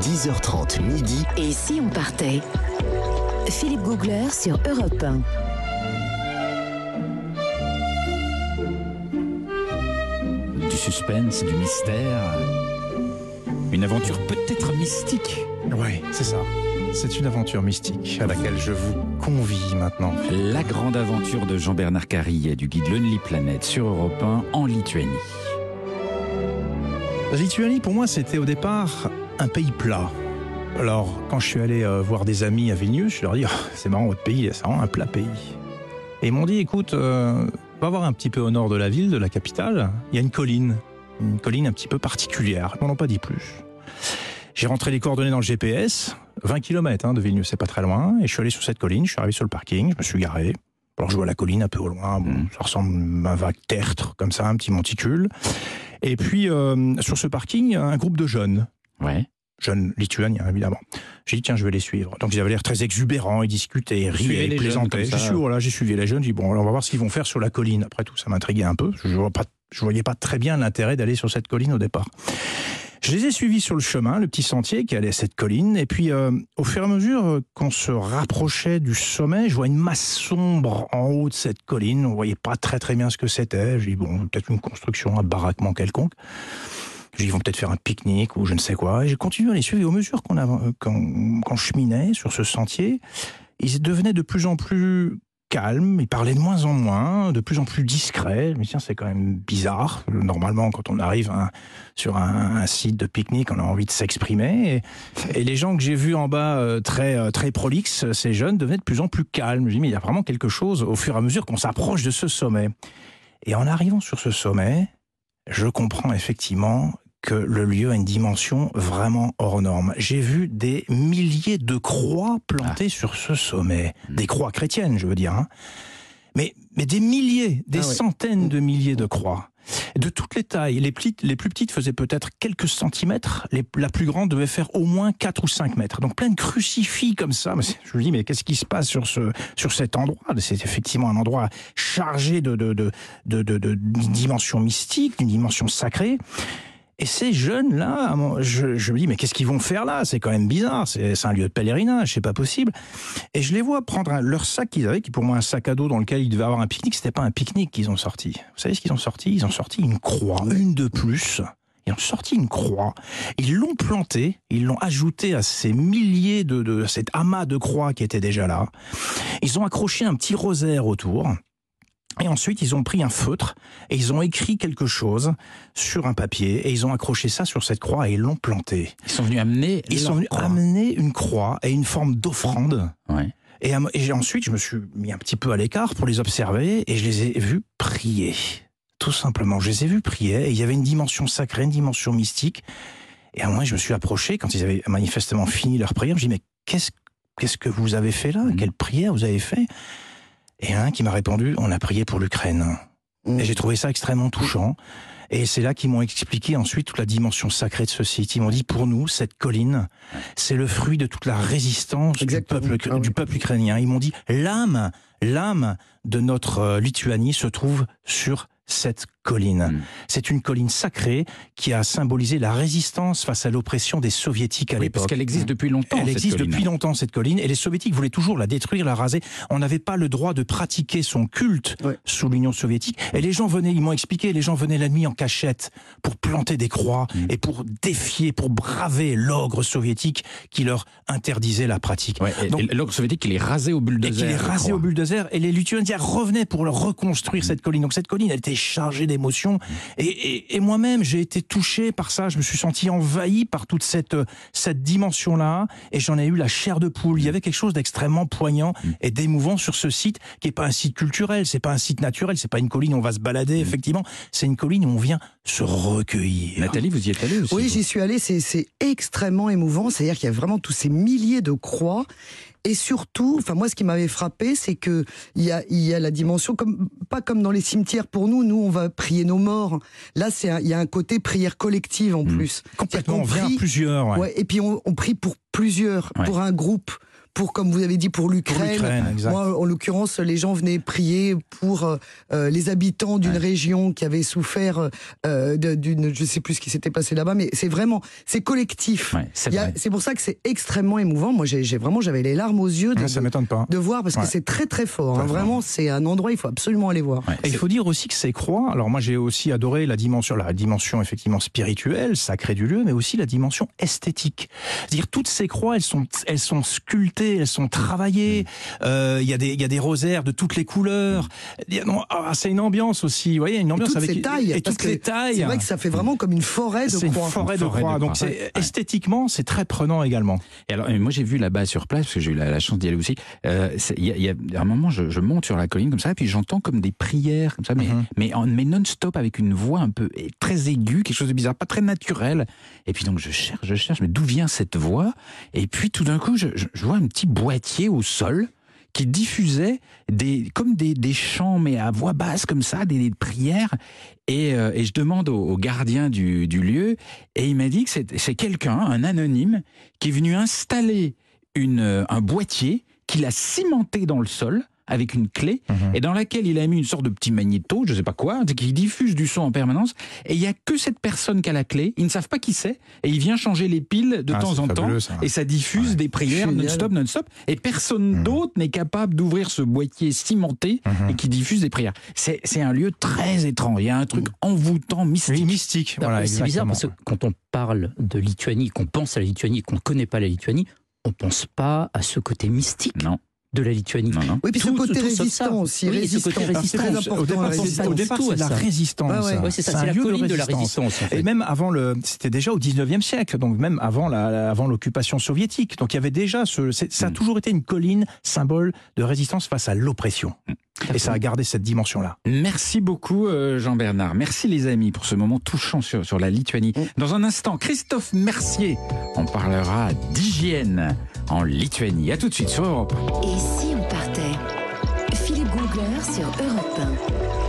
10h30 midi. Et si on partait? Philippe Googler sur Europe 1. Du suspense, du mystère. Une aventure peut-être mystique. Oui, c'est ça. C'est une aventure mystique à laquelle je vous convie maintenant. La grande aventure de Jean-Bernard Carillet du guide Lonely Planet sur Europe 1 en Lituanie. La Lituanie, pour moi, c'était au départ un pays plat. Alors, quand je suis allé euh, voir des amis à Vilnius, je leur ai dit oh, c'est marrant, votre pays, c'est vraiment un plat pays. Et ils m'ont dit écoute, euh, va voir un petit peu au nord de la ville, de la capitale, il y a une colline. Une colline un petit peu particulière. Ils m'en ont pas dit plus. J'ai rentré les coordonnées dans le GPS, 20 km hein, de Vilnius, c'est pas très loin, et je suis allé sur cette colline, je suis arrivé sur le parking, je me suis garé. Alors je vois la colline un peu au loin, bon, Mhm. ça ressemble à un vague tertre, comme ça, un petit monticule. Et puis, euh, sur ce parking, un groupe de jeunes, Ouais. jeunes lituaniens évidemment. J'ai dit tiens je vais les suivre. Donc ils avaient l'air très exubérants, ils discutaient, ils riaient, ils plaisantaient. J'ai su, voilà, j'ai suivi les jeunes, j'ai dit bon alors on va voir ce qu'ils vont faire sur la colline. Après tout ça m'intriguait un peu, je je voyais pas très bien l'intérêt d'aller sur cette colline au départ. Je les ai suivis sur le chemin, le petit sentier qui allait à cette colline, et puis euh, au fur et à mesure euh, qu'on se rapprochait du sommet, je vois une masse sombre en haut de cette colline. On voyait pas très très bien ce que c'était. J'ai dit bon, peut-être une construction, un baraquement quelconque. Ils vont peut-être faire un pique-nique ou je ne sais quoi. Et j'ai continué à les suivre. Et au mesure qu'on avan- euh, qu'on cheminait sur ce sentier, ils devenaient de plus en plus calmes, ils parlaient de moins en moins, de plus en plus discrets. Mais tiens, c'est quand même bizarre. Normalement, quand on arrive sur un, site de pique-nique, on a envie de s'exprimer. Et, les gens que j'ai vus en bas, euh, très, euh, très prolixes, ces jeunes, devenaient de plus en plus calmes. Je dis, mais il y a vraiment quelque chose au fur et à mesure qu'on s'approche de ce sommet. Et en arrivant sur ce sommet, je comprends effectivement que le lieu a une dimension vraiment hors norme. J'ai vu des milliers de croix plantées sur ce sommet. Des croix chrétiennes, je veux dire. hein. Mais, mais des milliers, des Ah ouais. centaines de milliers de croix. De toutes les tailles. Les, les plus petites faisaient peut-être quelques centimètres. Les, la plus grande devait faire au moins 4 ou 5 mètres. Donc plein de crucifix comme ça. Je me dis, mais qu'est-ce qui se passe sur, ce, sur cet endroit? C'est effectivement un endroit chargé de, de, de, de, de, dimension mystique, d'une dimension sacrée. Et ces jeunes-là, je, je me dis, mais qu'est-ce qu'ils vont faire là? C'est quand même bizarre, c'est un lieu de pèlerinage, c'est pas possible. Et je les vois prendre un- leur sac qu'ils avaient, qui est pour moi un sac à dos dans lequel ils devaient avoir un pique-nique, c'était pas un pique-nique qu'ils ont sorti. Vous savez ce qu'ils ont sorti? Ils ont sorti une croix, une de plus. Ils ont sorti une croix, ils l'ont plantée, ils l'ont ajoutée à ces milliers de, de cet amas de croix qui était déjà là. Ils ont accroché un petit rosaire autour. Et ensuite, ils ont pris un feutre et ils ont écrit quelque chose sur un papier et ils ont accroché ça sur cette croix et ils l'ont planté. Ils sont venus amener. Ils leur sont venus croix. amener une croix et une forme d'offrande. Ouais. Et, à- et ensuite, je me suis mis un petit peu à l'écart pour les observer et je les ai vus prier. Tout simplement, je les ai vus prier et il y avait une dimension sacrée, une dimension mystique. Et à un moment, je me suis approché quand ils avaient manifestement fini leur prière. Je dis mais qu'est-ce qu'est-ce que vous avez fait là? Mhm. Quelle prière vous avez fait? Et un qui m'a répondu on a prié pour l'Ukraine. Et j'ai trouvé ça extrêmement touchant. Et c'est là qu'ils m'ont expliqué ensuite toute la dimension sacrée de ce site. Ils m'ont dit, pour nous, cette colline, c'est le fruit de toute la résistance du peuple, Ah du peuple ukrainien. Ils m'ont dit, l'âme, l'âme de notre euh, Lituanie se trouve sur cette colline. Mm. C'est une colline sacrée qui a symbolisé la résistance face à l'oppression des soviétiques à Oui, parce l'époque. qu'elle existe depuis longtemps. Elle cette existe colline. depuis longtemps, cette colline, et les soviétiques voulaient toujours la détruire, la raser. On n'avait pas le droit de pratiquer son culte Ouais. sous l'Union soviétique. Et les gens venaient, ils m'ont expliqué, les gens venaient la nuit en cachette pour planter des croix Mm. et pour défier, pour braver l'ogre soviétique qui leur interdisait la pratique. Ouais, et- Donc- et l'ogre soviétique, il est rasé au Et bulldozer. qu'il est je rasé crois. au bulldozer, et les Lituaniens revenaient pour leur reconstruire cette colline. Donc cette colline, elle était chargée d'émotions. Et, et- et moi-même, j'ai été touché par ça. Je me suis senti envahi par toute cette, cette dimension-là. Et j'en ai eu la chair de poule. Il y avait quelque chose d'extrêmement poignant et d'émouvant sur ce site, qui est pas un site culturel, c'est pas un site naturel, c'est pas une colline où on va se balader, effectivement. C'est une colline où on vient se recueillir. Nathalie, vous y êtes allée aussi Oui, j'y suis allée, c'est c'est extrêmement émouvant, c'est-à-dire qu'il y a vraiment tous ces milliers de croix. Et surtout, enfin moi, ce qui m'avait frappé, c'est que il y a, il y a la dimension comme pas comme dans les cimetières pour nous. Nous, on va prier nos morts. Là, c'est il y a un côté prière collective en plus. Complètement, on à prie- plusieurs. ouais. Ouais, et puis on, on prie pour plusieurs, Ouais. pour un groupe, pour, comme vous avez dit, pour Pour l'Ukraine. Moi, en l'occurrence, les gens venaient prier pour euh, euh, les habitants d'une Ouais. région qui avait souffert euh, d'une, je sais plus ce qui s'était passé là-bas, mais c'est vraiment, c'est collectif. Ouais, c'est vrai. Pour ça que c'est extrêmement émouvant. Moi, j'ai vraiment, j'avais les larmes aux yeux de, Ouais, ça m'étonne pas. de voir parce Ouais. que c'est très très fort. hein. Très fort. Vraiment, c'est un endroit, il faut absolument aller voir. Ouais, Et il faut dire aussi que ces croix, alors moi j'ai aussi adoré la dimension, la dimension effectivement spirituelle, sacrée du lieu, mais aussi la dimension esthétique. C'est-à-dire toutes ces croix, elles sont, elles sont sculptées, elles sont travaillées. Euh, Il y a des, il y a des rosaires de toutes les couleurs. Ah, c'est une ambiance aussi. Vous voyez, une Et ambiance toutes avec ces tailles. et toutes les tailles. C'est vrai que ça fait vraiment comme une forêt de C'est une croix. forêt de Forêt de croix. Donc croix. Ouais. esthétiquement, c'est très prenant également. Et alors, et moi j'ai vu là-bas sur place, parce que j'ai eu la, la chance d'y aller aussi. euh, Il y, a- y un moment, je, je monte sur la colline comme ça, et puis j'entends comme des prières comme ça, mais, Mhm. mais, en- mais non-stop avec une voix un peu et très aiguë, quelque chose de bizarre, pas très naturel. Et puis donc je cherche, je cherche, mais d'où vient cette voix? Et puis tout d'un coup, je, je- je vois un petit boîtier au sol qui diffusait des comme des, des chants mais à voix basse comme ça, des, prières. Et, euh, et je demande au, gardien du, du lieu, et il m'a dit que c'est c'est quelqu'un, un anonyme, qui est venu installer une, euh, un boîtier qu'il a cimenté dans le sol avec une clé et dans laquelle il a mis une sorte de petit magnéto, je sais pas quoi, qui diffuse du son en permanence. Et il y a que cette personne qui a la clé. Ils ne savent pas qui c'est et il vient changer les piles de Ah, temps en temps ça. et ça diffuse Ouais. des prières non-stop, non-stop. Et personne Mhm. d'autre n'est capable d'ouvrir ce boîtier cimenté Mhm. et qui diffuse des prières. C'est c'est un lieu très étrange. Il y a un truc envoûtant, mystique. Oui, mystique. Non, Voilà, c'est bizarre parce que quand on parle de Lituanie, qu'on pense à la Lituanie, qu'on ne connaît pas la Lituanie, on pense pas à ce côté mystique Non, de la Lituanie. non, non. Oui, puis ce Tout- côté tout ça. résistant aussi. Oui, ce résistant. côté C'est résistant. très Au important. Au départ, au départ, tout c'est la résistance. Ouais, ouais. Ouais, c'est ça, un c'est la colline de la résistance. résistance. en fait. Et même avant le, c'était déjà au 19e siècle, donc même avant la, avant l'occupation soviétique. Donc il y avait déjà ce, c'est- ça a Mm. toujours été une colline symbole de résistance face à l'oppression. Et ça a gardé cette dimension-là. Merci beaucoup euh, Jean-Bernard. Merci les amis pour ce moment touchant sur, sur la Lituanie. Dans un instant, Christophe Mercier, on parlera d'hygiène en Lituanie. A tout de suite sur Europe. Et si on partait? Philippe Googler sur Europe 1.